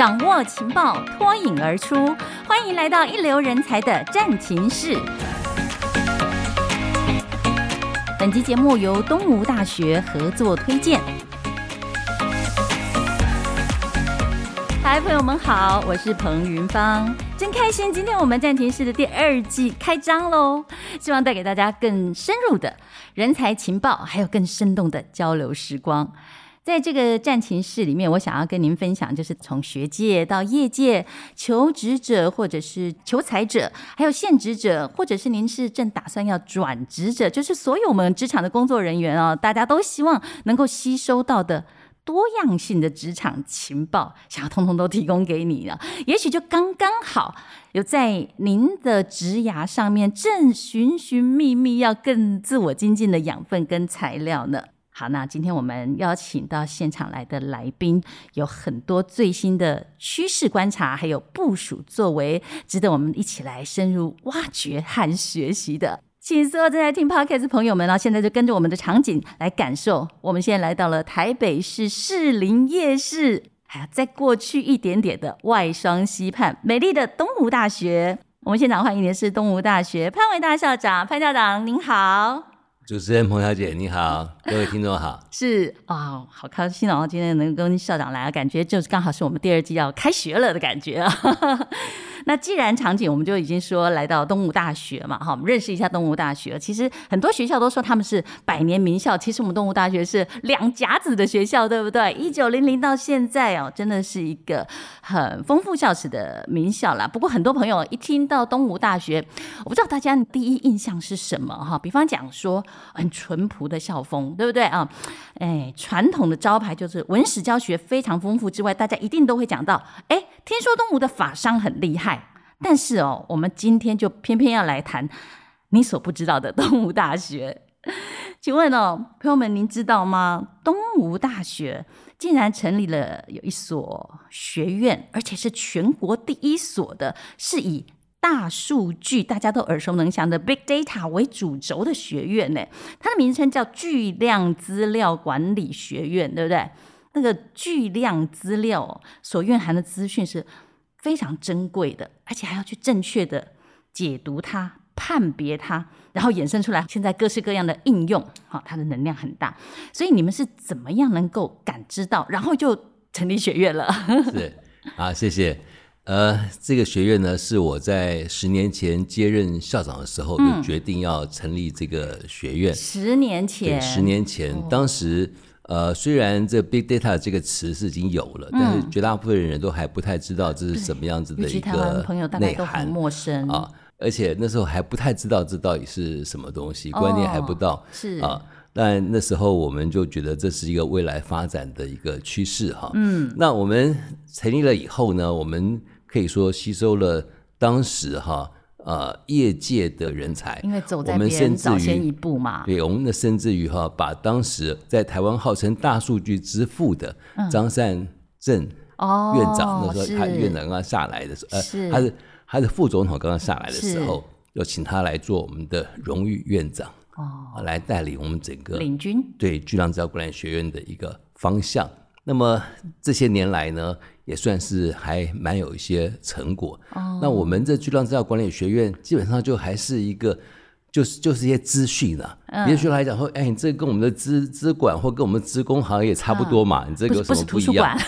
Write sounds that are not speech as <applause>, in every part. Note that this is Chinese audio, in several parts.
掌握情报，脱颖而出。欢迎来到一流人才的战情室。本集节目由东吴大学合作推荐。嗨，朋友们好，我是彭云芳，真开心，今天我们战情室的第二季开张喽！希望带给大家更深入的人才情报，还有更生动的交流时光。在这个战情室里面，我想要跟您分享，就是从学界到业界，求职者或者是求才者，还有现职者，或者是您是正打算要转职者，就是所有我们职场的工作人员哦，大家都希望能够吸收到的多样性的职场情报，想要通通都提供给你了，也许就刚刚好有在您的职涯上面正寻寻觅觅要更自我精进的养分跟材料呢。好，那今天我们邀请到现场来的来宾，有很多最新的趋势观察，还有部署作为，值得我们一起来深入挖掘和学习的。请所有正在听 Podcast 的朋友们呢，现在就跟着我们的场景来感受。我们现在来到了台北市士林夜市，还有再过去一点点的外双溪畔，美丽的东吴大学。我们现场欢迎的是东吴大学潘维大校长，潘校长您好。主持人彭小姐，你好，各位听众好，<laughs> 是啊、好开心哦，今天能跟校长来，感觉就是刚好是我们第二季要开学了的感觉啊。那既然场景我们就已经说来到东吴大学嘛，哈，我们认识一下东吴大学。其实很多学校都说他们是百年名校，其实我们东吴大学是两甲子的学校，对不对？一九零零到现在哦，真的是一个很丰富校史的名校啦。不过很多朋友一听到东吴大学，我不知道大家第一印象是什么哈？比方讲说很淳朴的校风，对不对啊？哎，传统的招牌就是文史教学非常丰富之外，大家一定都会讲到，哎，听说东吴的法商很厉害。但是哦，我们今天就偏偏要来谈你所不知道的东吴大学。<laughs> 请问哦，朋友们，您知道吗？东吴大学竟然成立了有一所学院，而且是全国第一所的，是以大数据大家都耳熟能详的 Big Data 为主轴的学院呢。它的名称叫巨量资料管理学院，对不对？那个巨量资料所蕴含的资讯是。非常珍贵的，而且还要去正确的解读它、判别它，然后衍生出来现在各式各样的应用，好，它的能量很大。所以你们是怎么样能够感知到，然后就成立学院了？<laughs> 是啊，谢谢。呃，这个学院呢，是我在十年前接任校长的时候就决定要成立这个学院。嗯、十年前，十年前，哦、当时。呃，虽然这 big data 这个词是已经有了，嗯、但是绝大部分人都还不太知道这是什么样子的一个内涵。啊，而且那时候还不太知道这到底是什么东西，观念还不到。是啊，但那时候我们就觉得这是一个未来发展的一个趋势哈。嗯，那我们成立了以后呢，我们可以说吸收了当时哈。呃，业界的人才，因为走在别人早先一步嘛。对，我们的甚至于哈，把当时在台湾号称大数据之父的张善政院长，那时候他院长刚刚下来的时候，呃，他是他是副总统刚刚下来的时候，要请他来做我们的荣誉院长，哦，来带领我们整个领军。对巨量资料管理学院的一个方向。那么这些年来呢，也算是还蛮有一些成果。哦，那我们这巨量资料管理学院基本上就还是一个，就是就是一些资讯了。别的学校来讲说，哎，你这跟我们的资资管或跟我们资工好像也差不多嘛，你这个有什么不一样？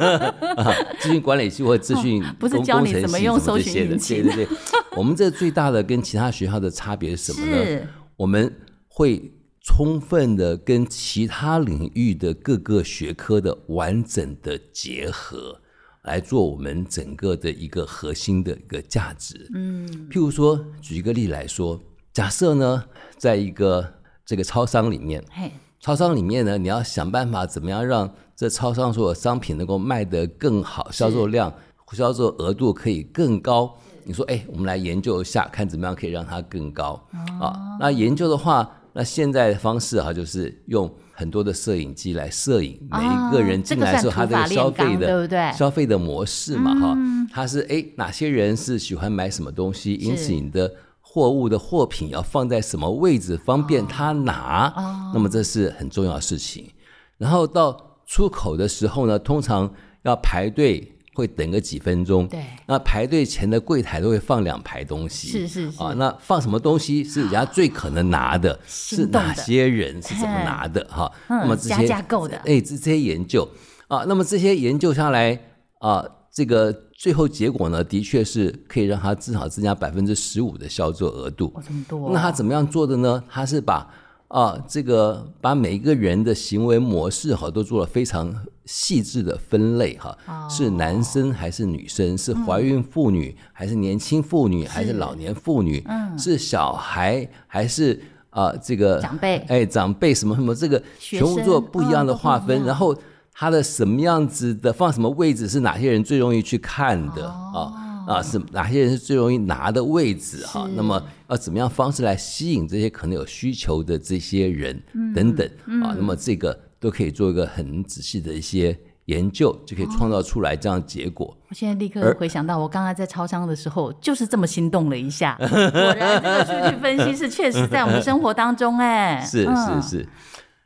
<laughs> 资讯管理系或资讯 <laughs> 工程系什么这些的，对对对。我们这最大的跟其他学校的差别是什么呢？我们会。充分的跟其他领域的各个学科的完整的结合，来做我们整个的一个核心的一个价值。嗯，譬如说，举一个例来说，假设呢，在一个这个超商里面，嘿，超商里面呢，你要想办法怎么样让这超商所有商品能够卖得更好，销售量、销售额度可以更高。你说，哎，我们来研究一下，看怎么样可以让它更高。哦、啊，那研究的话。那现在的方式哈，就是用很多的摄影机来摄影每一个人进来的时候，他的消费的对不对？消费的模式嘛哈，他是哎哪些人是喜欢买什么东西，因此你的货物的货品要放在什么位置，方便他拿。那么这是很重要的事情。然后到出口的时候呢，通常要排队会等个几分钟。对，那排队前的柜台都会放两排东西。是是是。啊，那放什么东西是人家最可能拿的？是哪些人是怎么拿的？哈，那么这些加价购的，哎，这这些研究啊，那么这些研究下来啊，这个最后结果呢，的确是可以让它至少增加百分之十五的销售额度。哦，这么多。那他怎么样做的呢？他是把啊，这个把每一个人的行为模式哈，都做了非常细致的分类哈，是男生还是女生？是怀孕妇女还是年轻妇女还是老年妇女？是小孩还是啊这个长辈？哎，长辈什么什么？这个全部做不一样的划分，然后他的什么样子的放什么位置是哪些人最容易去看的啊？啊，是哪些人是最容易拿的位置哈？那么要怎么样方式来吸引这些可能有需求的这些人等等啊？那么这个都可以做一个很仔细的一些研究，就可以创造出来这样结果。我现在立刻回想到，我刚才在超商的时候，就是这么心动了一下。<laughs> 果然，这个数据分析是确实在我们生活当中哎，<laughs> 是是是，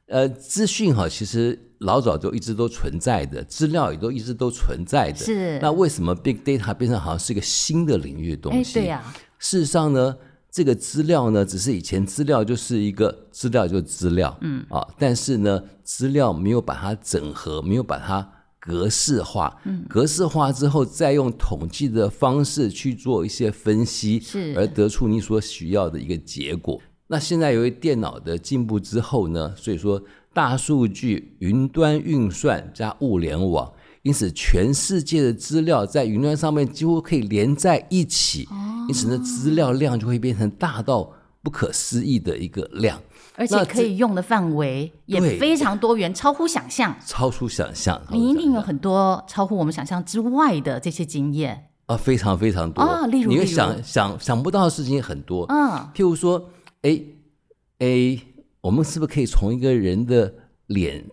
呃，资讯哈，其实。老早就一直都存在的资料也都一直都存在的，是。那为什么 big data 变成好像是一个新的领域的东西？对呀、啊。事实上呢，这个资料呢，只是以前资料就是一个资料就是资料，嗯啊，但是呢，资料没有把它整合，没有把它格式化，嗯，格式化之后再用统计的方式去做一些分析，是，而得出你所需要的一个结果。那现在由于电脑的进步之后呢，所以说。大数据、云端运算加物联网，因此全世界的资料在云端上面几乎可以连在一起，因此呢，资料量就会变成大到不可思议的一个量，而且可以用的范围也非常多元，超乎想象。超出想象，你一定有很多超乎我们想象之外的这些经验。啊，非常非常多。啊，例如你会想想想不到的事情很多，嗯，譬如说，哎，哎。我们是不是可以从一个人的脸，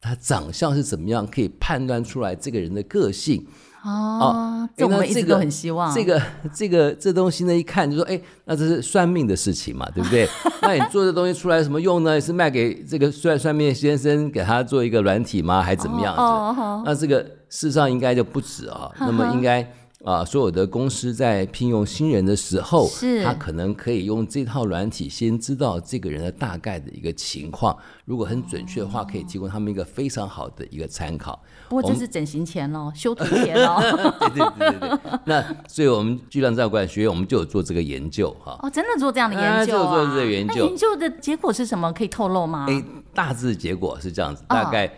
他长相是怎么样，可以判断出来这个人的个性？哦，这我们一直都很希望。这个这个这东西呢，一看就说，哎，那这是算命的事情嘛，对不对？<laughs> 那你做这东西出来什么用呢？是卖给这个算算命先生给他做一个软体吗？还是怎么样子？哦哦、那这个事实上应该就不止啊。那么应该。啊，所有的公司在聘用新人的时候，是他可能可以用这套软体先知道这个人的大概的一个情况，如果很准确的话，可以提供他们一个非常好的一个参考。不过这是整形前喽，修图前 <laughs> 喽。对对对对对。那所以我们巨量资料管学院，我们就有做这个研究哈。哦，真的做这样的研究啊？做这个研究。研究的结果是什么？可以透露吗？哎，大致结果是这样子，大概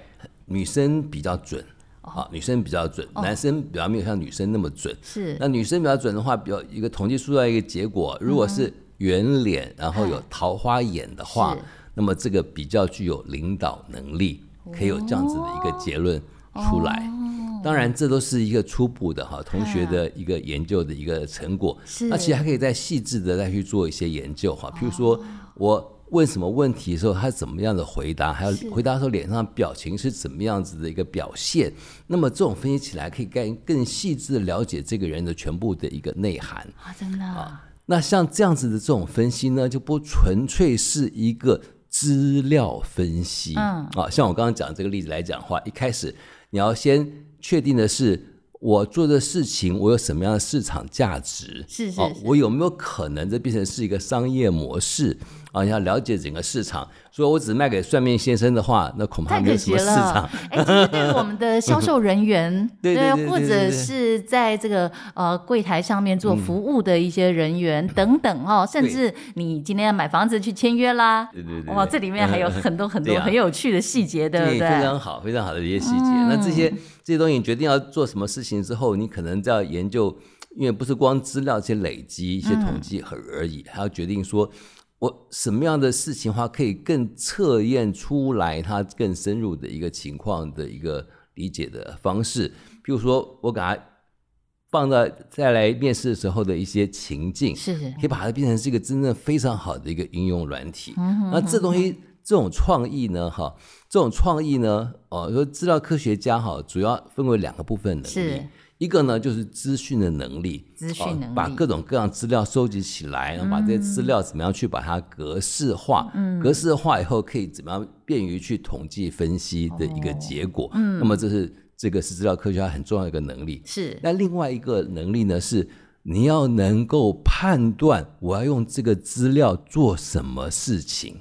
女生比较准。啊，女生比较准，哦、男生比较没有像女生那么准。是，那女生比较准的话，比较一个统计出来一个结果，如果是圆脸，嗯、然后有桃花眼的话，那么这个比较具有领导能力，可以有这样子的一个结论出来。哦、当然，这都是一个初步的哈，同学的一个研究的一个成果。是，那其实还可以再细致的再去做一些研究哈，譬如说我。问什么问题的时候，他怎么样的回答？还有回答的时候脸上表情是怎么样子的一个表现？那么这种分析起来，可以更更细致的了解这个人的全部的一个内涵啊！真的啊。那像这样子的这种分析呢，就不纯粹是一个资料分析。嗯啊，像我刚刚讲这个例子来讲的话，一开始你要先确定的是，我做的事情我有什么样的市场价值？是是，是，我有没有可能这变成是一个商业模式？啊，你要了解整个市场，所以我只卖给算命先生的话，那恐怕没有什么市场。哎，其实对于我们的销售人员，<laughs> 对，或者是在这个呃柜台上面做服务的一些人员 <clears throat> 等等哦，甚至你今天要买房子去签约啦，对对对，哇，这里面还有很多 <laughs> 很多很有趣的细节，对不对？非常好，非常好的一些细节。那这些这些东西，你决定要做什么事情之后，你可能就要研究，因为不是光资料去累积一些统计而已，还要决定说。我什么样的事情的话，可以更测验出来他更深入的一个情况的一个理解的方式？比如说，我给他放到再来面试的时候的一些情境，是可以把它变成是一个真正非常好的一个应用软体。那这东西这种创意呢，哈，这种创意呢，哦，说资料科学家哈，主要分为两个部分的。是。一个呢，就是资讯的能力，资讯能力，把各种各样资料收集起来，然后把这些资料怎么样去把它格式化，嗯，格式化以后可以怎么样便于去统计分析的一个结果，嗯，那么这是这个是资料科学家很重要的一个能力。是。那另外一个能力呢，是你要能够判断我要用这个资料做什么事情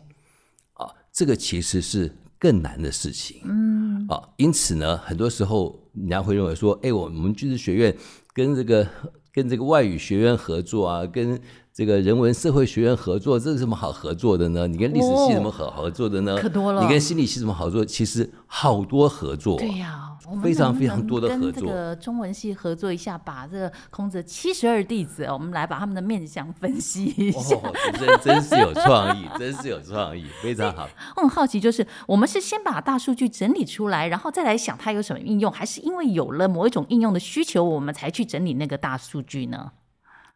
啊，这个其实是更难的事情。嗯。啊，因此呢，很多时候人家会认为说，哎，我们军事学院跟这个跟这个外语学院合作啊，跟。这个人文社会学院合作，这是什么好合作的呢？你跟历史系怎么好合作的呢？可多了。你跟心理系怎么好合作？其实好多合作。对呀，非常非常多的合作。跟这个中文系合作一下，把这个孔子七十二弟子，我们来把他们的面相分析一下。哦，真真是有创意，真是有创意，非常好。我很好奇，就是我们是先把大数据整理出来，然后再来想它有什么应用，还是因为有了某一种应用的需求，我们才去整理那个大数据呢？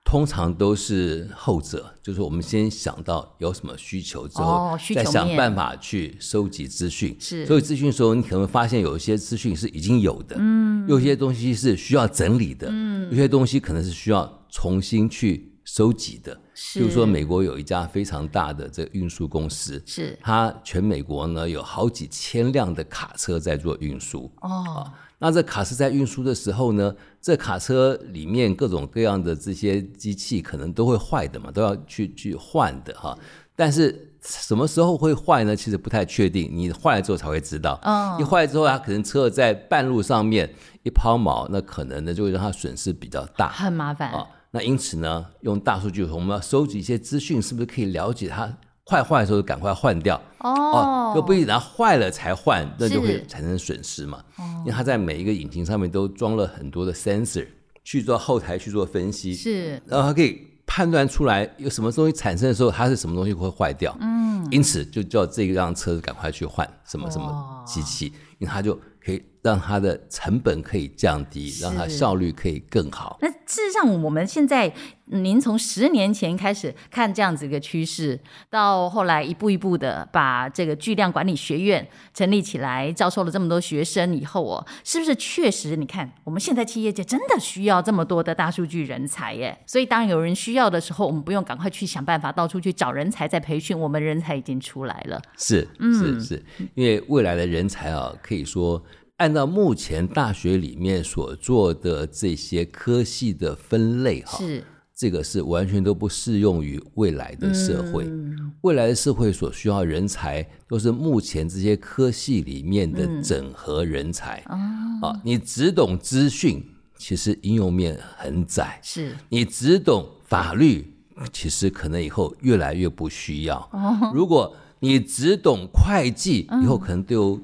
通常都是后者，就是我们先想到有什么需求之后，哦、再想办法去收集资讯。是，收集资讯的时候，你可能发现有一些资讯是已经有的，嗯，有些东西是需要整理的，嗯，有些东西可能是需要重新去收集的。是，比如说美国有一家非常大的这个运输公司，是，它全美国呢有好几千辆的卡车在做运输。哦。那这卡车在运输的时候呢，这卡车里面各种各样的这些机器可能都会坏的嘛，都要去去换的哈。但是什么时候会坏呢？其实不太确定，你坏了之后才会知道。嗯，一坏了之后，它可能车在半路上面一抛锚，那可能呢就会让它损失比较大，很麻烦啊。那因此呢，用大数据，我们要收集一些资讯，是不是可以了解它？快坏的时候赶快换掉哦，就不一定坏了才换，那就会产生损失嘛。因为它在每一个引擎上面都装了很多的 sensor 去做后台去做分析，是，然后它可以判断出来有什么东西产生的时候，它是什么东西会坏掉。嗯，因此就叫这辆车子赶快去换什么什么机器，因为它就可以让它的成本可以降低，让它效率可以更好。那事实上我们现在。您从十年前开始看这样子一个趋势，到后来一步一步的把这个巨量管理学院成立起来，招收了这么多学生以后哦，是不是确实？你看我们现在企业界真的需要这么多的大数据人才耶？所以当有人需要的时候，我们不用赶快去想办法到处去找人才再培训，我们人才已经出来了。是，是是，因为未来的人才啊，可以说按照目前大学里面所做的这些科系的分类哈，是。这个是完全都不适用于未来的社会，嗯、未来的社会所需要人才都是目前这些科系里面的整合人才。嗯、啊，你只懂资讯，其实应用面很窄。是你只懂法律，其实可能以后越来越不需要。哦、如果你只懂会计，以后可能都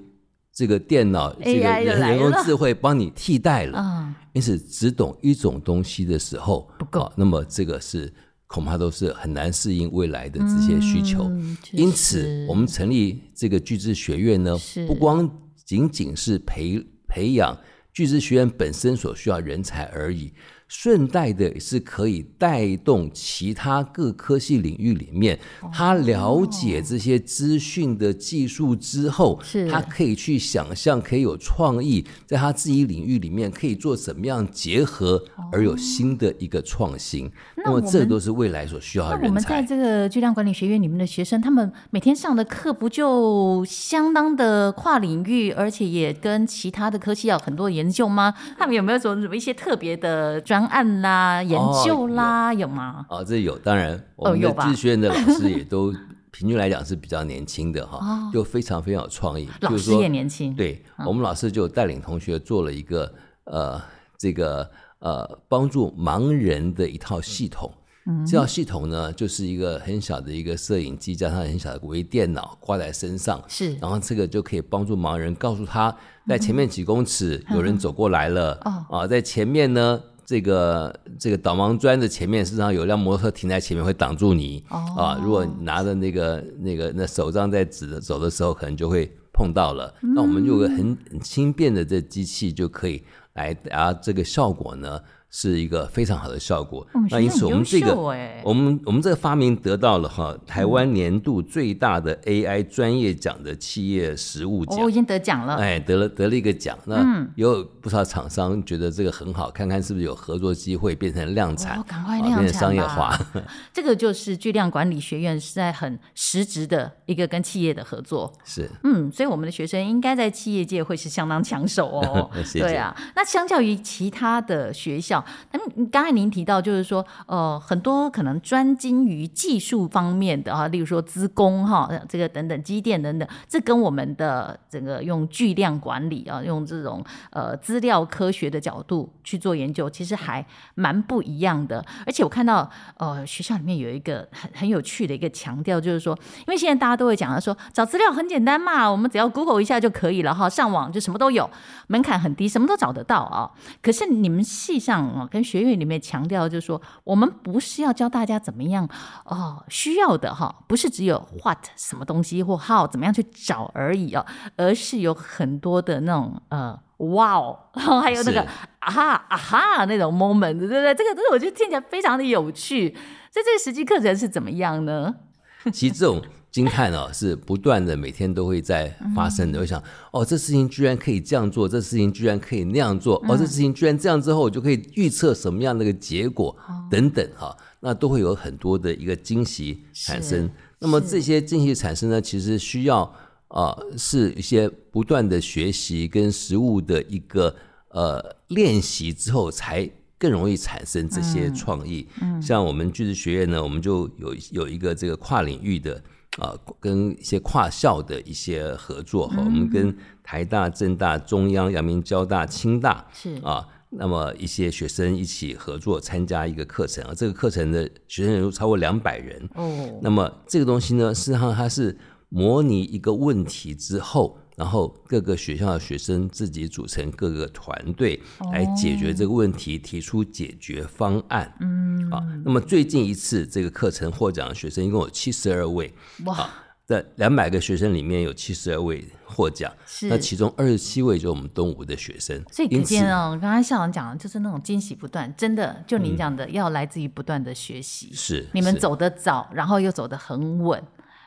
这个电脑、这个人人工智慧帮你替代了。嗯因此，只懂一种东西的时候不够，啊，那么这个是恐怕都是很难适应未来的这些需求。嗯、因此，我们成立这个巨资学院呢，不光仅仅是培培养巨资学院本身所需要人才而已。顺带的是可以带动其他各科系领域里面，他了解这些资讯的技术之后，是他可以去想象，可以有创意，在他自己领域里面可以做怎么样结合，而有新的一个创新。那么这都是未来所需要的人才。那我们在这个巨量管理学院里面的学生，他们每天上的课不就相当的跨领域，而且也跟其他的科系要很多研究吗？他们有没有什么什么一些特别的专？案啦，研究啦，哦、有，有吗？哦，这有，当然，我们的句资学院的老师也都 <laughs> 平均来讲是比较年轻的哈，哦、就非常非常有创意。老师也年轻，对，嗯、我们老师就带领同学做了一个呃，这个呃，帮助盲人的一套系统。嗯，这套系统呢，就是一个很小的一个摄影机加上很小的微电脑挂在身上，是，然后这个就可以帮助盲人告诉他在前面几公尺有人走过来了，嗯、啊，在前面呢。这个这个导盲砖的前面，实际上有辆摩托车停在前面，会挡住你、哦、啊。如果拿着那个那个那手杖在指着走的时候，可能就会碰到了。那、嗯、我们就有个很很轻便的这机器就可以来达这个效果呢，是一个非常好的效果。嗯、那因此我们这个，欸、我们我们这个发明得到了哈台湾年度最大的 AI 专业奖的企业实务奖，我、哦、已经得奖了，哎，得了得了一个奖。那有不少厂商觉得这个很好，看看是不是有合作机会变成量产，哦、赶快量产、啊、变成商业化。<laughs> 这个就是巨量管理学院是在很实质的一个跟企业的合作。<laughs> 是，嗯，所以我们的学生应该在企业界会是相当抢手哦。<laughs> 谢谢对啊，那相较于其他的学校，那刚才您提到就是说，呃，很多可能专精于技术方面的啊，例如说资工哈，这个等等机电等等，这跟我们的整个用巨量管理啊，用这种呃资料科学的角度去做研究，其实还蛮不一样的。而且我看到呃学校里面有一个很很有趣的一个强调，就是说，因为现在大家都会讲说找资料很简单嘛，我们只要 Google 一下就可以了哈，上网就什么都有，门槛很低，什么都找得到啊。可是你们系上啊跟学院里面强调就是说，我们不是要教大家怎么样哦，需要的哈，不是只有 what 什么东西或 how 怎么样去找而已哦，而是有很多的那种呃哇哦，还有那个啊哈啊哈那种 moment，对不对？这个这个我觉得听起来非常的有趣。所以这个实际课程是怎么样呢？<laughs> 其实这种。惊叹哦，是不断的，每天都会在发生的。我想，哦，这事情居然可以这样做，这事情居然可以那样做，哦，这事情居然这样之后，我就可以预测什么样的一个结果，等等哈，那都会有很多的一个惊喜产生。那么这些惊喜产生呢，其实需要啊，是一些不断的学习跟实物的一个呃练习之后，才更容易产生这些创意。像我们巨智学院呢，我们就有有一个这个跨领域的。啊，跟一些跨校的一些合作哈，嗯、我们跟台大、政大、中央、阳明交大、清大是啊，那么一些学生一起合作参加一个课程啊，这个课程的学生人数超过两百人哦。那么这个东西呢，事实际上它是模拟一个问题之后。然后各个学校的学生自己组成各个团队来解决这个问题，提出解决方案。嗯，啊，那么最近一次这个课程获奖的学生一共有七十二位。哇，在两百个学生里面有七十二位获奖，是那其中二十七位就是我们东吴的学生。所以可见哦，刚才校长讲的就是那种惊喜不断，真的就您讲的要来自于不断的学习。是你们走得早，然后又走得很稳。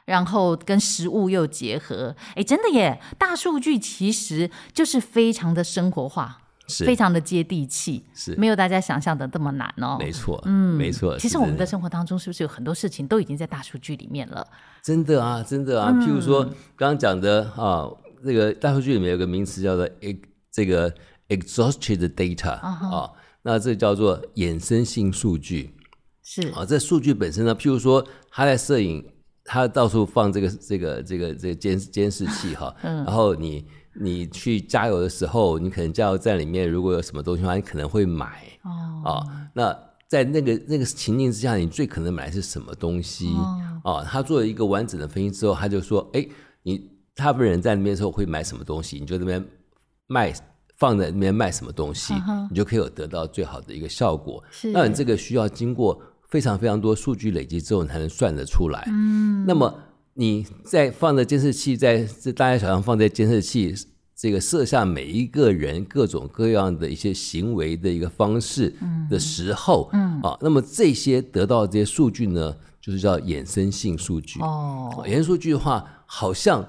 然后跟食物又结合，哎，真的耶！大数据其实就是非常的生活化，是非常的接地气，是没有大家想象的这么难哦。没错，嗯，没错。其实我们的生活当中是不是有很多事情都已经在大数据里面了？真的啊，真的啊。譬如说刚刚讲的啊，这个大数据里面有个名词叫做 “ex” 这个 “exhausted data” 啊，那这叫做衍生性数据。是啊，这数据本身呢，譬如说他在摄影。他到处放这个这个这个这个监监视器哈，嗯、然后你你去加油的时候，你可能加油站里面如果有什么东西的话，你可能会买哦，哦。那在那个那个情境之下，你最可能买的是什么东西？哦，哦，他做了一个完整的分析之后，他就说：哎，你大部分人在那边的时候会买什么东西？你就那边卖放在那边卖什么东西，嗯、你就可以有得到最好的一个效果。是，那你这个需要经过。非常非常多数据累积之后，你才能算得出来。嗯，那么你在放的监视器，在这大街小巷放在监视器，这个设下每一个人各种各样的一些行为的一个方式的时候，嗯，嗯啊，那么这些得到的这些数据呢，就是叫衍生性数据。哦，衍生数据的话，好像。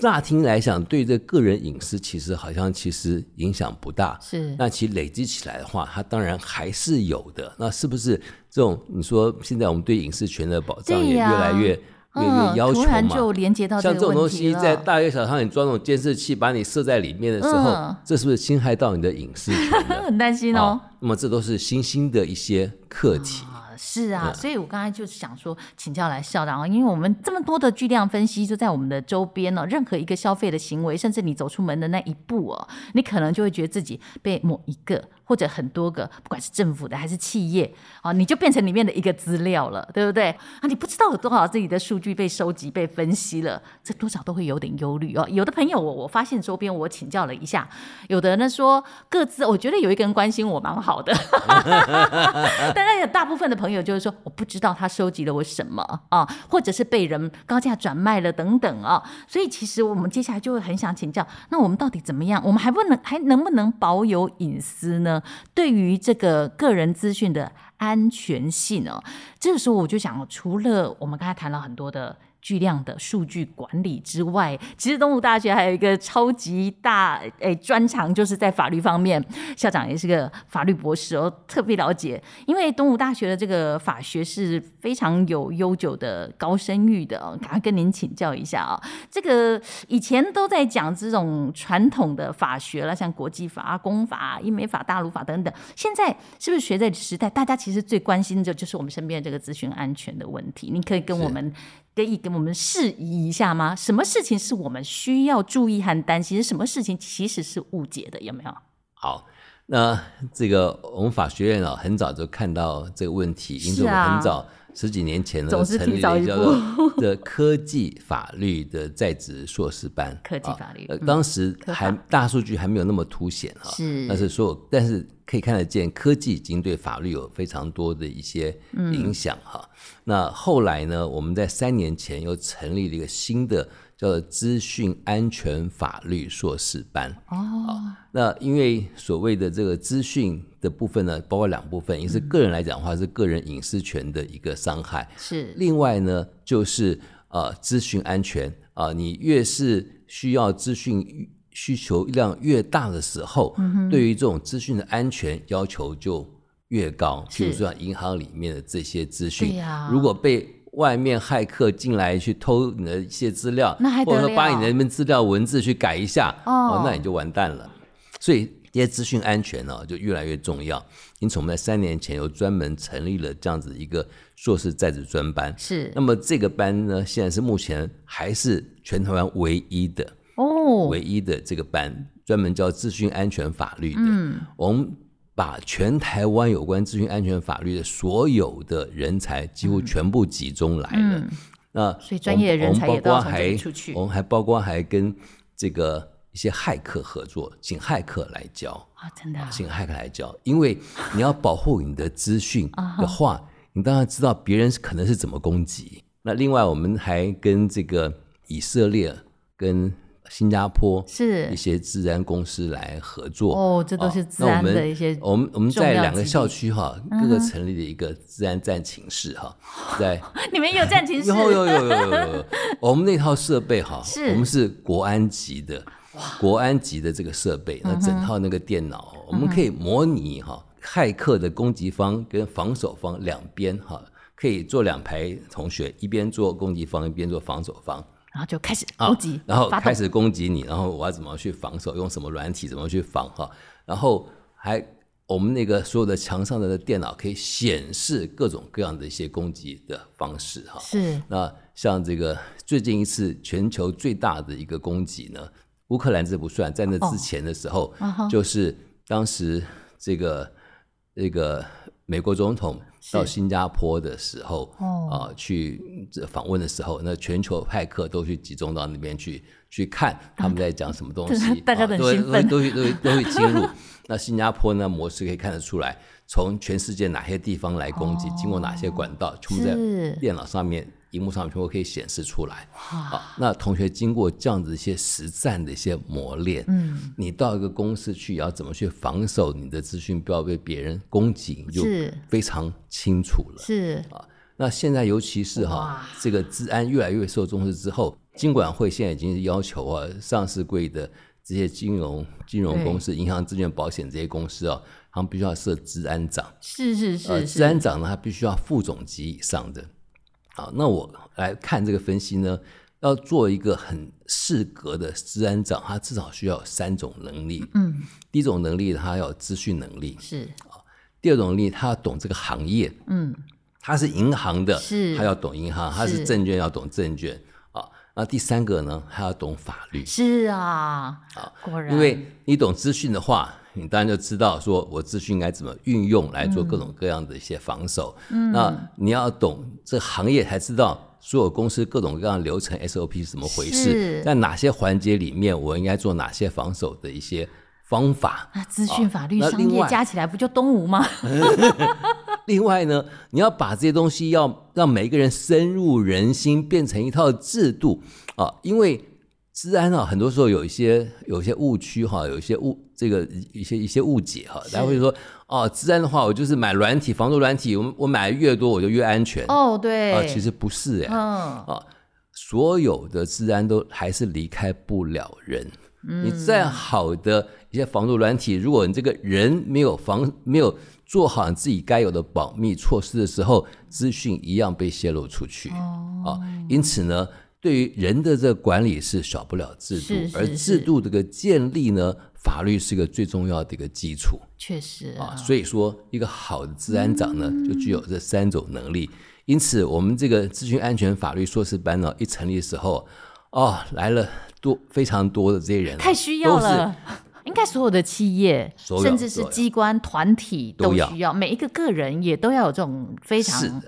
乍听来讲，对这个人隐私其实好像其实影响不大。是，那其实累积起来的话，它当然还是有的。那是不是这种？你说现在我们对隐私权的保障也越来越、啊、越越要求嘛？突然就连接到像这种东西，在大街小巷你装那种监视器，把你设在里面的时候，嗯、这是不是侵害到你的隐私权？<laughs> 很担心哦。那么这都是新兴的一些课题。嗯是啊，所以我刚才就是想说，请教来校长啊，因为我们这么多的巨量分析就在我们的周边哦，任何一个消费的行为，甚至你走出门的那一步哦，你可能就会觉得自己被某一个。或者很多个，不管是政府的还是企业，啊，你就变成里面的一个资料了，对不对？啊，你不知道有多少自己的数据被收集、被分析了，这多少都会有点忧虑哦。有的朋友我，我发现周边我请教了一下，有的人呢说各自，我觉得有一个人关心我蛮好的，<laughs> 但是有大部分的朋友就是说我不知道他收集了我什么啊，或者是被人高价转卖了等等啊。所以其实我们接下来就会很想请教，那我们到底怎么样？我们还不能还能不能保有隐私呢？对于这个个人资讯的安全性哦，这个时候我就想，除了我们刚才谈了很多的。巨量的数据管理之外，其实东吴大学还有一个超级大诶专长，就是在法律方面。校长也是个法律博士哦，特别了解。因为东吴大学的这个法学是非常有悠久的高声誉的哦，赶快跟您请教一下啊、哦。这个以前都在讲这种传统的法学了，像国际法、公法、英美法、大陆法等等。现在是不是学在时代？大家其实最关心的就是我们身边的这个资讯安全的问题。您可以跟我们。可以给我们释疑一下吗？什么事情是我们需要注意和担心？什么事情其实是误解的？有没有？好，那这个我们法学院啊，很早就看到这个问题，因此我们很早。十几年前呢，成立了一个叫做的科技法律的在职硕士班。<laughs> 科技法律，呃，当时还大数据还没有那么凸显哈，是，但是说，但是可以看得见，科技已经对法律有非常多的一些影响哈。那后来呢，我们在三年前又成立了一个新的。叫做资讯安全法律硕士班。哦，那因为所谓的这个资讯的部分呢，包括两部分，一是个人来讲的话是个人隐私权的一个伤害，是。另外呢就是呃资讯安全啊，你越是需要资讯需求量越大的时候，嗯，对于这种资讯的安全要求就越高，譬如说银行里面的这些资讯，如果被外面骇客进来去偷你的一些资料，或者说把你的那边资料文字去改一下，哦，那你就完蛋了。所以这些资讯安全呢，就越来越重要。因此，我们在三年前又专门成立了这样子一个硕士在职专班。是，那么这个班呢，现在是目前还是全台湾唯一的哦，唯一的这个班，专门教资讯安全法律的。嗯，我们。把全台湾有关资讯安全法律的所有的人才几乎全部集中来了。嗯、那所以专业人才也都要从这里出去。我们还包括还跟这个一些骇客合作，请骇客来教啊，真的，请骇客来教。因为你要保护你的资讯的话，你当然知道别人可能是怎么攻击。那另外，我们还跟这个以色列跟。新加坡是一些治安公司来合作哦，这都是资安的一些。我们我们在两个校区哈，各个成立了一个治安战寝室哈，<laughs> 在你们有战寝室？有有有有有有。<laughs> 我们那套设备哈，是我们是国安级的，国安级的这个设备，那整套那个电脑，我们可以模拟哈骇客的攻击方跟防守方两边哈，可以坐两排同学，一边做攻击方，一边做防守方。然后就开始攻击，然后开始攻击你，然后我要怎么去防守，用什么软体怎么去防哈，然后还我们那个所有的墙上的电脑可以显示各种各样的一些攻击的方式哈。是。那像这个最近一次全球最大的一个攻击呢，乌克兰这不算，在那之前的时候，哦、就是当时这个这个美国总统。到新加坡的时候，啊、呃，去访问的时候，那全球派客都去集中到那边去，去看他们在讲什么东西，<laughs> 大家都很兴奋，都会都会都会接入。<laughs> 那新加坡呢模式可以看得出来，从全世界哪些地方来攻击，经过哪些管道，全部在电脑上面。荧幕上全部可以显示出来。好，那同学经过这样子一些实战的一些磨练，嗯，你到一个公司去要怎么去防守你的资讯不要被别人攻击，就非常清楚了。是啊，那现在尤其是哈，这个治安越来越受重视之后，金管会现在已经是要求啊，上市柜的这些金融金融公司、银行、证券、保险这些公司啊，他们必须要设治安长。是是是，治安长呢，他必须要副总级以上的。好，那我来看这个分析呢，要做一个很适格的治安长，他至少需要有三种能力。嗯，第一种能力，他要有资讯能力。是啊，第二种能力，他要懂这个行业。嗯，他是银行的，是，他要懂银行；他是证券，要懂证券。啊，那第三个呢，他要懂法律。是啊，啊，果然，因为你懂资讯的话。你当然就知道，说我资讯应该怎么运用来做各种各样的一些防守。嗯，那你要懂这行业，才知道所有公司各种各样的流程 SOP 是怎么回事，在哪些环节里面，我应该做哪些防守的一些方法。那资讯、法律、商业加起来不就东吴吗？<laughs> <laughs> 另外呢，你要把这些东西要让每一个人深入人心，变成一套制度啊，因为治安啊，很多时候有一些有一些误区哈，有一些误这个一些一些误解哈，大家会说哦，资安的话，我就是买软体，防毒软体，我我买的越多，我就越安全哦，对啊，其实不是哎，嗯啊，所有的资安都还是离开不了人，嗯，你再好的一些防毒软体，如果你这个人没有防没有。做好自己该有的保密措施的时候，资讯一样被泄露出去啊、哦。因此呢，对于人的这个管理是少不了制度，是是是，而制度这个建立呢，法律是一个最重要的一个基础。确实啊，所以说一个好的治安长呢，就具有这三种能力。嗯、因此，我们这个资讯安全法律硕士班呢，一成立的时候，哦，来了多非常多的这些人，太需要了。应该所有的企业，甚至是机关团体都需要，要，每一个个人也都要有这种非常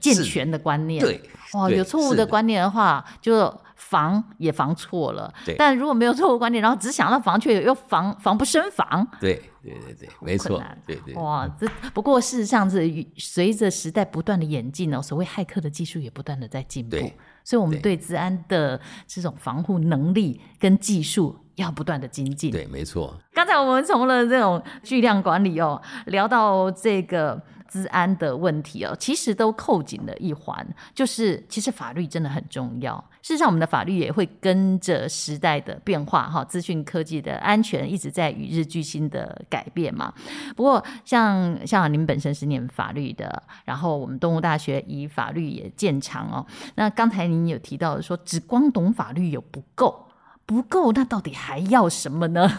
健全的观念。对，哇，有错误的观念的话，的就防也防错了。但如果没有错误观念，然后只想到防，却又防防不胜防。对，对对对，没错。对对。哇，这不过事实上是随着时代不断的演进哦，所谓骇客的技术也不断的在进步，所以我们对治安的这种防护能力跟技术。要不断的精进，对，没错。刚才我们从了这种巨量管理哦，聊到这个资安的问题哦，其实都扣紧了一环，就是其实法律真的很重要。事实上，我们的法律也会跟着时代的变化哈，资讯科技的安全一直在与日俱新的改变嘛。不过像，像像您本身是念法律的，然后我们东吴大学以法律也见长哦。那刚才您有提到说，只光懂法律有不够。不够，那到底还要什么呢？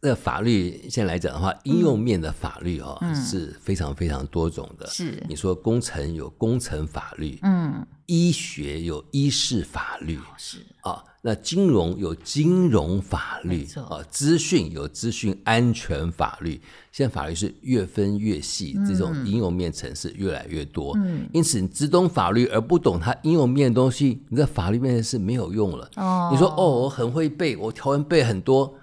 那法律现在来讲的话，应用面的法律哦、嗯、是非常非常多种的。是你说工程有工程法律，嗯，医学有医事法律，是啊。那金融有金融法律啊，资讯有资讯安全法律。现在法律是越分越细，嗯、这种应用面层是越来越多。嗯，因此你只懂法律而不懂它应用面的东西，你在法律面前是没有用了。哦，你说哦，我很会背，我条文背很多，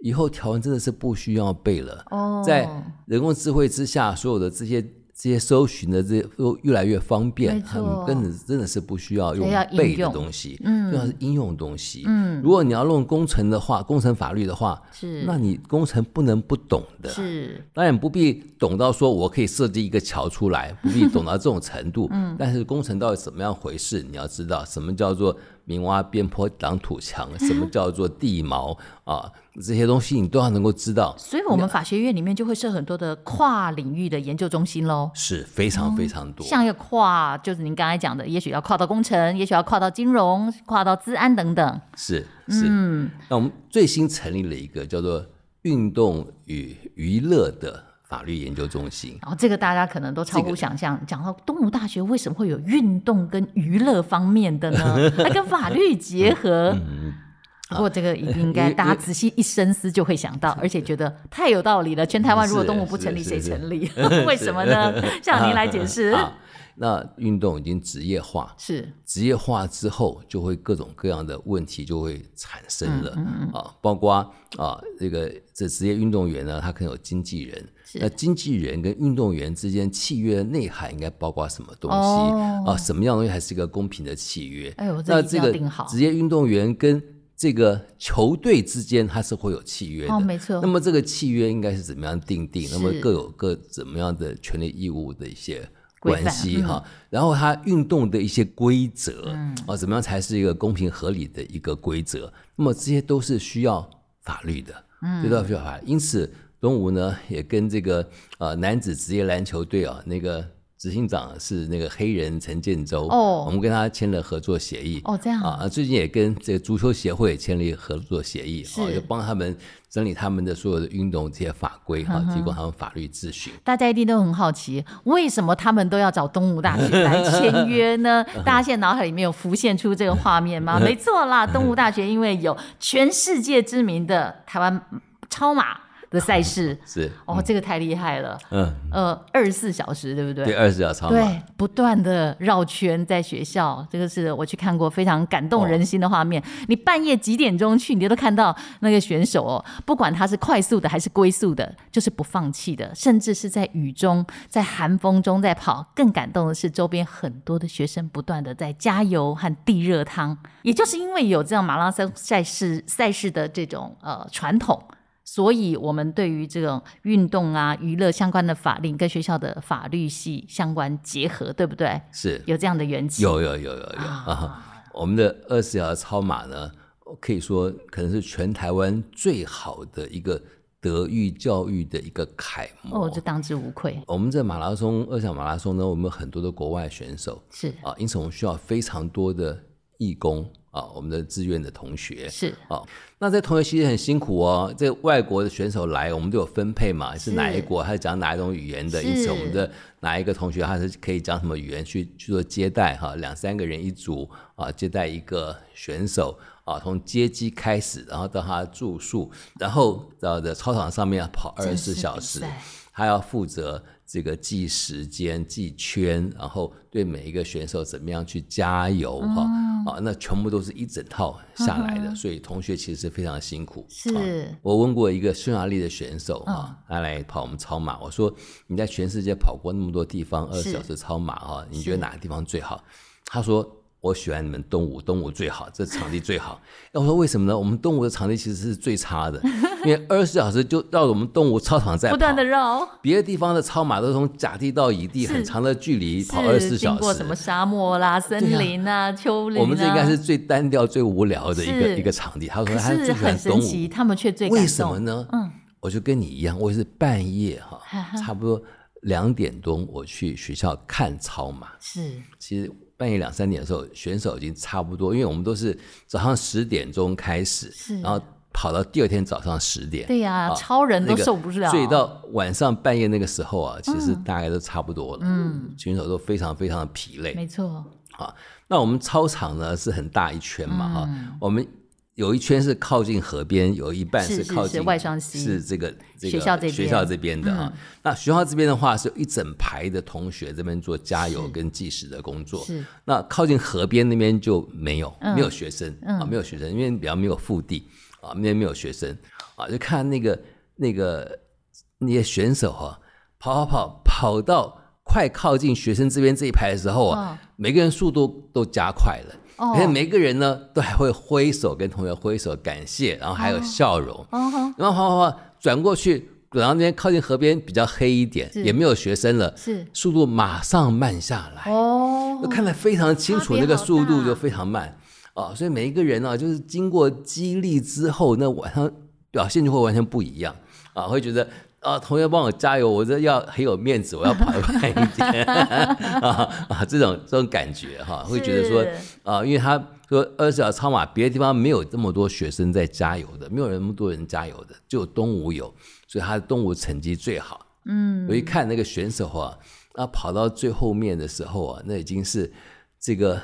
以后条文真的是不需要背了。哦，在人工智慧之下，所有的这些。这些搜寻的这些都越来越方便，很根本真的是不需要用背的东西，嗯，要是应用的东西。嗯，如果你要弄工程的话，工程法律的话，是，那你工程不能不懂的。是，当然不必懂到说我可以设计一个桥出来，不必懂到这种程度。<laughs> 嗯，但是工程到底怎么样回事，你要知道什么叫做。明挖边坡挡土墙，什么叫做地锚啊？这些东西你都要能够知道。所以，我们法学院里面就会设很多的跨领域的研究中心喽。是非常非常多。嗯、像一个跨，就是您刚才讲的，也许要跨到工程，也许要跨到金融，跨到资安等等。是是。嗯。那我们最新成立了一个叫做运动与娱乐的。法律研究中心，然后这个大家可能都超乎想象。讲到东吴大学为什么会有运动跟娱乐方面的呢？<laughs> 它跟法律结合。不过这个应该大家仔细一深思就会想到，<laughs> 而且觉得太有道理了。全台湾如果东吴不成立，谁成立？<laughs> 为什么呢？向您来解释。那运动已经职业化，是职业化之后，就会各种各样的问题就会产生了。嗯啊，包括啊，这个这职业运动员呢，他可能有经纪人。那经纪人跟运动员之间契约的内涵应该包括什么东西？哦、啊？什么样的东西还是一个公平的契约？哎呦，这这个职业运动员跟这个球队之间，他是会有契约的。哦，没错。那么这个契约应该是怎么样定定？那么各有各怎么样的权利义务的一些。关系哈，嗯、然后他运动的一些规则，嗯、啊，怎么样才是一个公平合理的一个规则？那么这些都是需要法律的，嗯，这都需要法律。因此，东吴呢也跟这个呃男子职业篮球队啊那个。执行长是那个黑人陈建州哦，我们跟他签了合作协议哦，这样啊，最近也跟这个足球协会签了合作协议，是，就帮他们整理他们的所有的运动这些法规哈，提供他们法律咨询。大家一定都很好奇，为什么他们都要找东吴大学来签约呢？<laughs> 大家现在脑海里面有浮现出这个画面吗？没错啦，东吴大学因为有全世界知名的台湾超马。的赛事 <laughs> 是哦，这个太厉害了。嗯，呃，二十四小时对不对？对，二十四小时对，不断的绕圈在学校，这个是我去看过非常感动人心的画面。哦、你半夜几点钟去，你都看到那个选手哦，不管他是快速的还是龟速的，就是不放弃的，甚至是在雨中、在寒风中在跑。更感动的是，周边很多的学生不断的在加油和递热汤。也就是因为有这样马拉松赛事赛事的这种呃传统。所以，我们对于这种运动啊、娱乐相关的法令跟学校的法律系相关结合，对不对？是有这样的缘起。有有有有有啊！啊我们的二十小时超马呢，可以说可能是全台湾最好的一个德育教育的一个楷模。哦，这当之无愧。我们这马拉松二十小马拉松呢，我们有很多的国外选手是啊，因此我们需要非常多的义工。啊，我们的志愿的同学是啊，那这同学其实很辛苦哦。这外国的选手来，我们都有分配嘛，是哪一国，他是讲哪一种语言的，因此我们的哪一个同学他是可以讲什么语言去去做接待哈，两三个人一组啊，接待一个选手啊，从接机开始，然后到他住宿，然后到的操场上面要跑二十四小时，他要负责。这个记时间、记圈，然后对每一个选手怎么样去加油哈、嗯、啊，那全部都是一整套下来的，嗯、所以同学其实是非常辛苦。是、啊，我问过一个匈牙利的选手啊，他、嗯、来跑我们超马，我说你在全世界跑过那么多地方，二十小时超马哈，你觉得哪个地方最好？他说。我喜欢你们东吴，东吴最好，这场地最好。要我说为什么呢？我们东吴的场地其实是最差的，<laughs> 因为二十四小时就绕着我们动物操场在跑，不断的绕。别的地方的超马都从甲地到乙地很长的距离跑二十四小时，经过什么沙漠啦、森林啊、丘陵啊。我们这应该是最单调、最无聊的一个一个场地。他说他最喜欢东吴，他们却最为什么呢？嗯，我就跟你一样，我也是半夜哈，差不多两点钟我去学校看超马。是，其实。半夜两三点的时候，选手已经差不多，因为我们都是早上十点钟开始，是然后跑到第二天早上十点。对呀、啊，啊、超人都受不了。所以到晚上半夜那个时候啊，其实大概都差不多了。嗯，选手都非常非常的疲累。没错。啊，那我们操场呢是很大一圈嘛，哈、嗯，我们。有一圈是靠近河边，有一半是靠近外双溪，是这个这个学校这边学校这边的啊。那学校这边的话，是有一整排的同学这边做加油跟计时的工作。是。那靠近河边那边就没有，没有学生啊，没有学生，因为比较没有腹地啊，那边没有学生啊，就看那个那个那些选手哈，跑跑跑跑到快靠近学生这边这一排的时候啊，每个人速度都加快了。而且每个人呢，都还会挥手跟同学挥手感谢，然后还有笑容。然后跑跑跑转过去，然后那边靠近河边比较黑一点，也没有学生了，是速度马上慢下来。哦，看得非常清楚，那个速度就非常慢。啊，所以每一个人啊，就是经过激励之后，那晚上表现就会完全不一样。啊，会觉得。啊，同学帮我加油，我这要很有面子，我要跑得快一点 <laughs> 啊啊！这种这种感觉哈，会觉得说啊，因为他说二十小时超马，别的地方没有这么多学生在加油的，没有那么多人加油的，就东吴有，所以他的东吴成绩最好。嗯，我一看那个选手啊，啊跑到最后面的时候啊，那已经是这个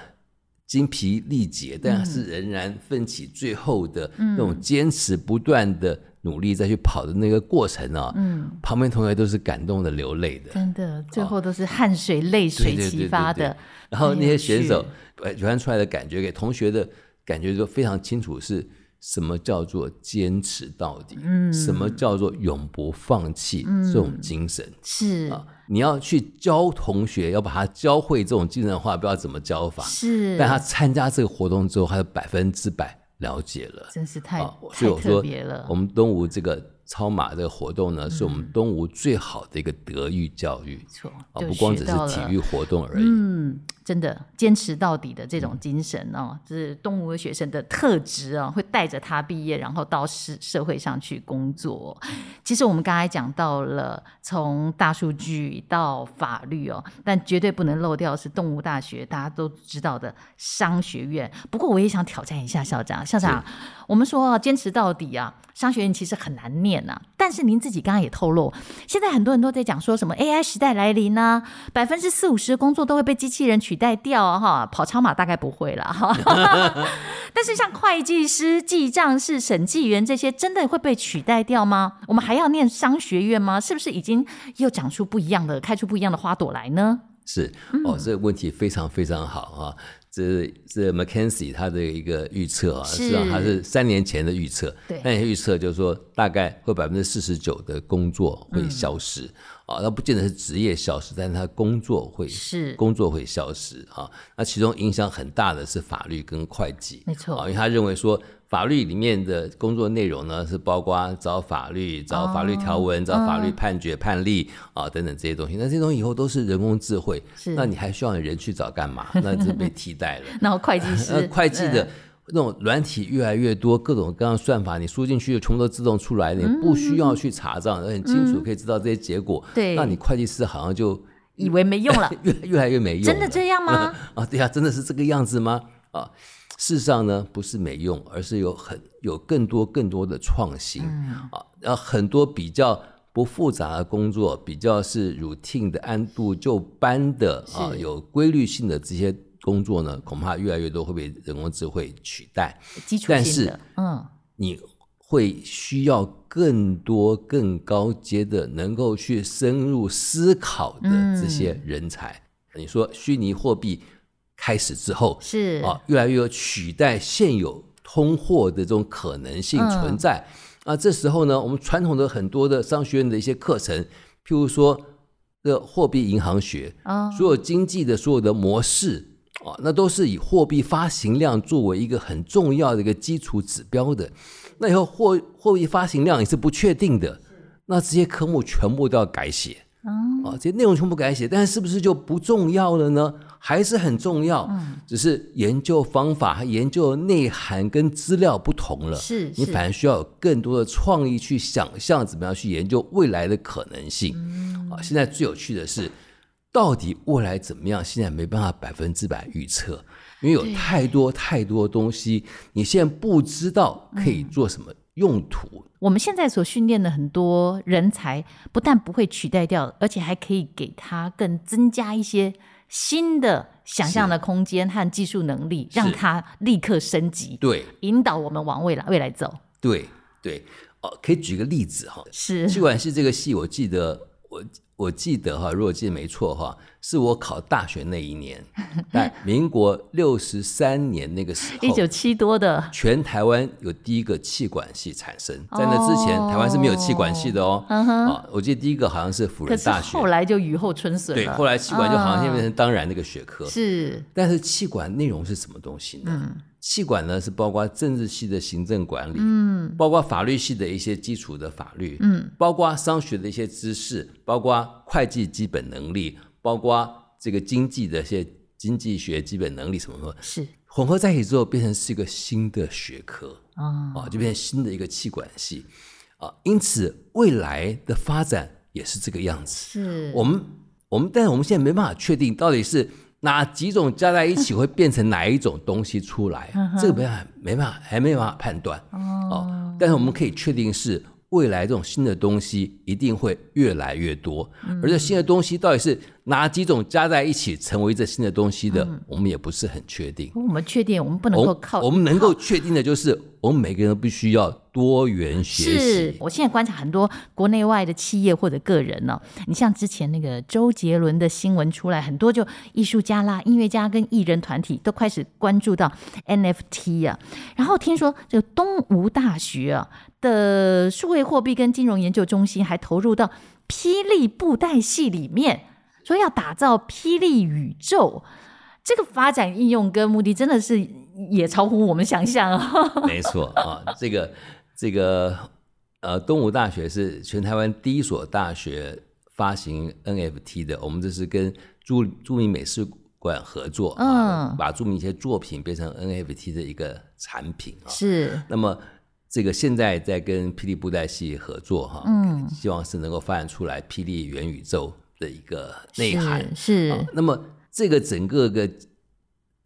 精疲力竭，但是仍然奋起最后的那种坚持不断的。努力再去跑的那个过程啊，嗯，旁边同学都是感动的流泪的，真的，最后都是汗水泪水齐发的。然后那些选手表现出来的感觉，给同学的感觉就非常清楚，是什么叫做坚持到底，嗯，什么叫做永不放弃这种精神，是。啊，你要去教同学，要把他教会这种精神的话，不知道怎么教法，是，但他参加这个活动之后，他就百分之百。了解了，真是太、啊、所以我说太特别了。我们东吴这个超马这个活动呢，嗯、是我们东吴最好的一个德育教育，错啊，不光只是体育活动而已。嗯，真的坚持到底的这种精神哦，这、嗯、是东吴学生的特质啊，会带着他毕业，然后到社社会上去工作。其实我们刚才讲到了从大数据到法律哦，但绝对不能漏掉是东吴大学大家都知道的商学院。不过我也想挑战一下校长，校长，我们说坚持到底啊，商学院其实很难念。念呐。但是您自己刚刚也透露，现在很多人都在讲说什么 AI 时代来临呢，百分之四五十的工作都会被机器人取代掉哈，跑超马大概不会了哈。<laughs> 但是像会计师、记账师、审计员这些，真的会被取代掉吗？我们还要念商学院吗？是不是已经又长出不一样的、开出不一样的花朵来呢？是哦，这个问题非常非常好啊！这这 McKenzie 他的一个预测啊，实际上他是三年前的预测，对，那预测就是说大概会百分之四十九的工作会消失。嗯。啊，那不见得是职业消失，但是他工作会是。工作会消失啊。那其中影响很大的是法律跟会计，没错。啊，因为他认为说法律里面的工作内容呢，是包括找法律、找法律条文、哦、找法律判决、嗯、判例啊等等这些东西。那这些东西以后都是人工智慧，那你还需要人去找干嘛？<laughs> 那就被替代了。<laughs> 那会计师，会计的。嗯那种软体越来越多，各种各样算法，你输进去全部都自动出来，你不需要去查账，嗯、很清楚可以知道这些结果。对、嗯，那你会计师好像就以为没用了，越 <laughs> 越来越没用。真的这样吗？啊，对呀、啊，真的是这个样子吗？啊，事实上呢，不是没用，而是有很有更多更多的创新、嗯、啊，然后很多比较不复杂的工作，比较是 routine 的按部就班的啊，有规律性的这些。工作呢，恐怕越来越多会被人工智慧取代。基础，但是，嗯，你会需要更多、更高阶的，能够去深入思考的这些人才。嗯、你说虚拟货币开始之后，是啊，越来越有取代现有通货的这种可能性存在。嗯、啊，这时候呢，我们传统的很多的商学院的一些课程，譬如说的货币银行学，啊、哦，所有经济的所有的模式。啊，那都是以货币发行量作为一个很重要的一个基础指标的。那以后货货币发行量也是不确定的，那这些科目全部都要改写。啊，这些内容全部改写，但是是不是就不重要了呢？还是很重要，只是研究方法、研究的内涵跟资料不同了。是，你反而需要有更多的创意去想象怎么样去研究未来的可能性。啊，现在最有趣的是。到底未来怎么样？现在没办法百分之百预测，因为有太多太多东西，你现在不知道可以做什么用途。嗯，我们现在所训练的很多人才，不但不会取代掉，而且还可以给他更增加一些新的想象的空间和技术能力，让他立刻升级。对，引导我们往未来未来走。对对，哦，可以举个例子哈，是，企管是这个戏，我记得我。我记得哈，如果记得没错哈，是我考大学那一年，<laughs> 在民国六十三年那个时候，一九七多的，全台湾有第一个气管系产生。在那之前，台湾是没有气管系的哦。啊，我记得第一个好像是辅仁大学，后来就雨后春笋。对，后来气管就好像变成当然那个学科。是，但是气管内容是什么东西呢？企管呢是包括政治系的行政管理，嗯，包括法律系的一些基础的法律，嗯，包括商学的一些知识，包括会计基本能力，包括这个经济的一些经济学基本能力什么什么，是。混合在一起之后变成是一个新的学科，啊，啊，就变成新的一个气管系，啊，因此未来的发展也是这个样子。是。我们我们，但是我们现在没办法确定到底是。哪几种加在一起会变成哪一种东西出来？这个没办法，没办法，还没办法判断。哦，但是我们可以确定是未来这种新的东西一定会越来越多，而这新的东西到底是哪几种加在一起成为这新的东西的，我们也不是很确定。我们确定，我们不能够靠。我们能够确定的就是。我们每个人都必须要多元学习。是我现在观察很多国内外的企业或者个人呢、哦，你像之前那个周杰伦的新闻出来，很多就艺术家啦、音乐家跟艺人团体都开始关注到 NFT 啊。然后听说这个东吴大学啊的数位货币跟金融研究中心还投入到霹雳布袋戏里面，说要打造霹雳宇宙。这个发展应用跟目的真的是也超乎我们想象啊！<laughs> <laughs> 没错啊，这个这个呃，东吴大学是全台湾第一所大学发行 NFT 的。我们这是跟著著名美术馆合作，嗯，把著名一些作品变成 NFT 的一个产品啊。是。那么这个现在在跟霹雳布袋戏合作哈，嗯，希望是能够发展出来霹雳元宇宙的一个内涵。是。是那么。这个整个个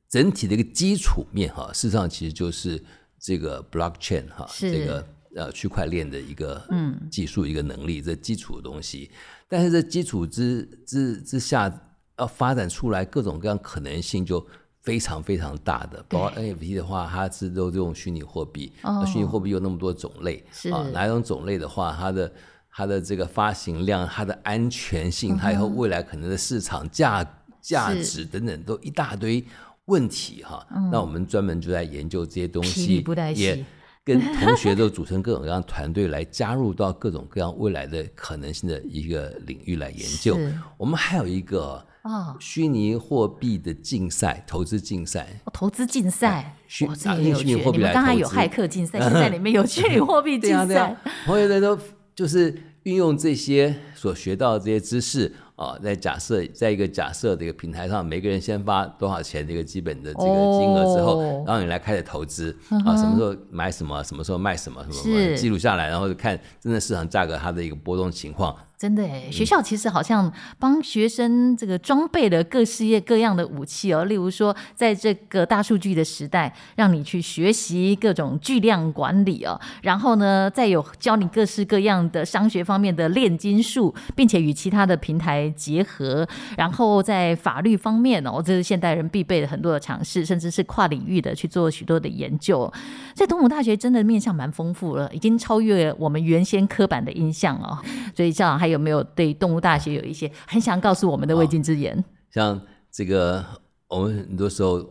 整体的一个基础面哈，事实上其实就是这个 blockchain 哈，这个呃区块链的一个嗯技术一个能力，这基础的东西。但是这基础之之之下，要发展出来各种各样可能性就非常非常大的。包括 NFT 的话，它是都用虚拟货币，那虚拟货币有那么多种类啊，哪一种种类的话，它的它的这个发行量、它的安全性，它以后未来可能的市场价价值等等，都一大堆问题哈。那我们专门就在研究这些东西，也。跟同学都组成各种各样团队来加入到各种各样未来的可能性的一个领域来研究。我们还有一个啊，虚拟货币的竞赛，投资竞赛。投资竞赛，虚拟虚拟货币来投资。刚才有骇客竞赛，现在里面有虚拟货币竞赛。同学们都就是运用这些所学到的这些知识。啊，在假设在一个假设的一个平台上，每个人先发多少钱的一个基本的这个金额之后，然后你来开始投资啊，什么时候买什么，什么时候卖什么，什么记录下来，然后就看真的市场价格它的一个波动情况。真的哎，学校其实好像帮学生这个装备了各式各样的武器哦。例如说，在这个大数据的时代，让你去学习各种巨量管理哦。然后呢，再有教你各式各样的商学方面的炼金术，并且与其他的平台结合。然后在法律方面哦，这是现代人必备的很多的尝试，甚至是跨领域的去做许多的研究。在东吴大学真的面向蛮丰富了，已经超越我们原先刻板的印象哦。所以校长还。有没有对动物大学有一些很想告诉我们的未尽之言？像这个，我们很多时候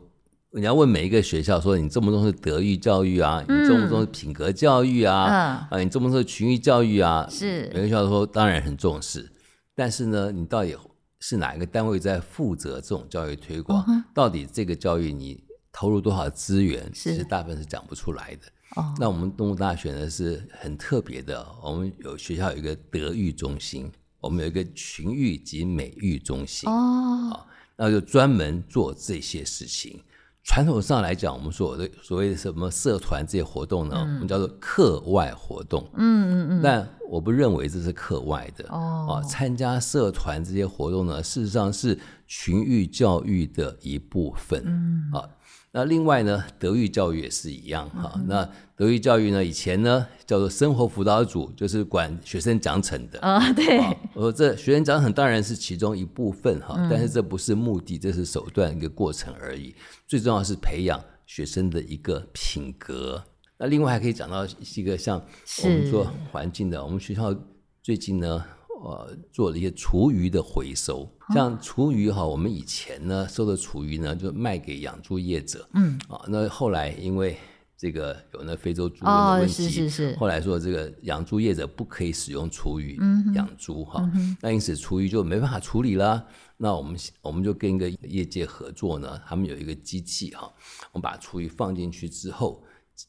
你要问每一个学校说，你重不重视德育教育啊？嗯、你重不重视品格教育啊？啊、嗯，你重不重视群育教育啊？是每个学校说当然很重视，但是呢，你到底是哪一个单位在负责这种教育推广？嗯、到底这个教育你投入多少资源？其实大部分是讲不出来的。哦，那我们东吴大学呢是很特别的，我们有学校有一个德育中心，我们有一个群育及美育中心哦，那就专门做这些事情。传统上来讲，我们说的所谓的什么社团这些活动呢，嗯、我们叫做课外活动。嗯嗯嗯。但我不认为这是课外的哦。啊，参加社团这些活动呢，事实上是群育教育的一部分。嗯啊。那另外呢，德育教育也是一样哈。嗯、那德育教育呢，以前呢叫做生活辅导组，就是管学生奖惩的啊、哦。对，我说这学生奖惩当然是其中一部分哈，嗯、但是这不是目的，这是手段一个过程而已。最重要是培养学生的一个品格。那另外还可以讲到一个像我们做环境的，我们学校最近呢。呃，做了一些厨余的回收，像厨余哈，我们以前呢收的厨余呢，就卖给养猪业者，嗯，啊，那后来因为这个有那非洲猪瘟的问题，是是是，后来说这个养猪业者不可以使用厨余养猪哈，那因此厨余就没办法处理了。那我们我们就跟一个业界合作呢，他们有一个机器哈，我们把厨余放进去之后，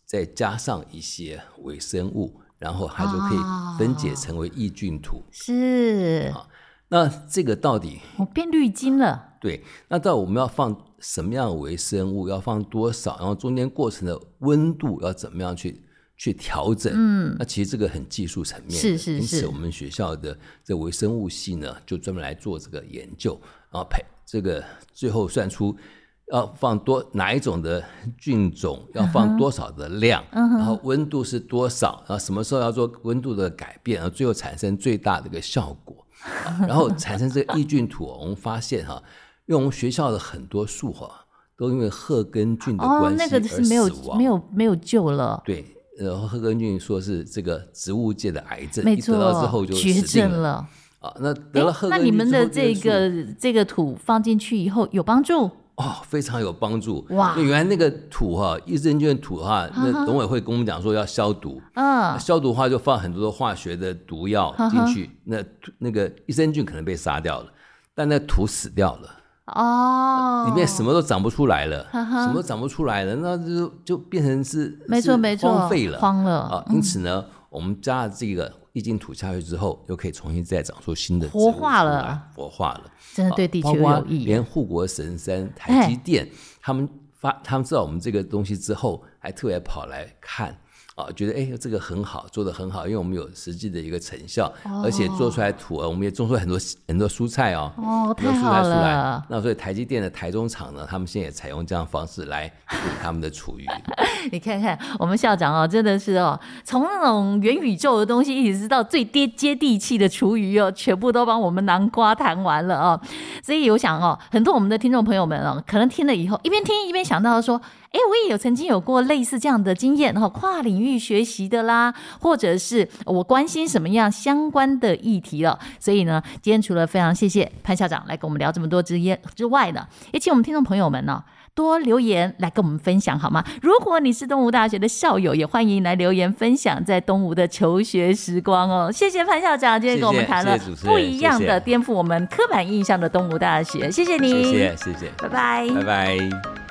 再加上一些微生物。然后它就可以分解成为抑菌土，哦、是啊。那这个到底我变绿金了？对，那到底我们要放什么样的微生物？要放多少？然后中间过程的温度要怎么样去去调整？嗯，那其实这个很技术层面，是是是。因此，我们学校的这微生物系呢，就专门来做这个研究，然后配这个最后算出。要放多哪一种的菌种？要放多少的量？嗯、然后温度是多少？然后什么时候要做温度的改变？然后最后产生最大的一个效果。<laughs> 然后产生这个抑菌土，我们发现哈，因为我们学校的很多树哈，都因为贺根菌的关系而死亡，哦，那个是没有没有没有救了。对，然后贺根菌说是这个植物界的癌症，没错，一得到之后就绝症了。啊，那得了贺根菌，那你们的这个这个土放进去以后有帮助？哦，非常有帮助。哇！原来那个土哈，益生菌土哈，那农委会跟我们讲说要消毒，嗯，消毒的话就放很多的化学的毒药进去，那那个益生菌可能被杀掉了，但那土死掉了。哦，里面什么都长不出来了，什么都长不出来了，那就就变成是没错没错荒废了，荒了。啊！因此呢，我们加了这个。一进土下去之后，又可以重新再长出新的活化了，活化了，真的对地球有益。连护国神山台积电，他们发他们知道我们这个东西之后，还特别跑来看。啊，觉得哎，这个很好，做的很好，因为我们有实际的一个成效，哦、而且做出来土，我们也种出很多很多蔬菜哦，哦，太好了。那所以台积电的台中厂呢，他们现在也采用这样的方式来处理他们的厨余。<laughs> 你看看我们校长哦，真的是哦，从那种元宇宙的东西，一直到最接接地气的厨余哦，全部都帮我们南瓜谈完了哦。所以我想哦，很多我们的听众朋友们哦，可能听了以后一边听一边想到说，哎，我也有曾经有过类似这样的经验哈，跨领域学习的啦，或者是我关心什么样相关的议题了。所以呢，今天除了非常谢谢潘校长来跟我们聊这么多之之之外呢，也请我们听众朋友们呢。多留言来跟我们分享好吗？如果你是东吴大学的校友，也欢迎来留言分享在东吴的求学时光哦。谢谢潘校长，今天跟我们谈了不一样的、颠覆我们刻板印象的东吴大学。谢谢你，谢谢谢谢，拜拜，拜拜。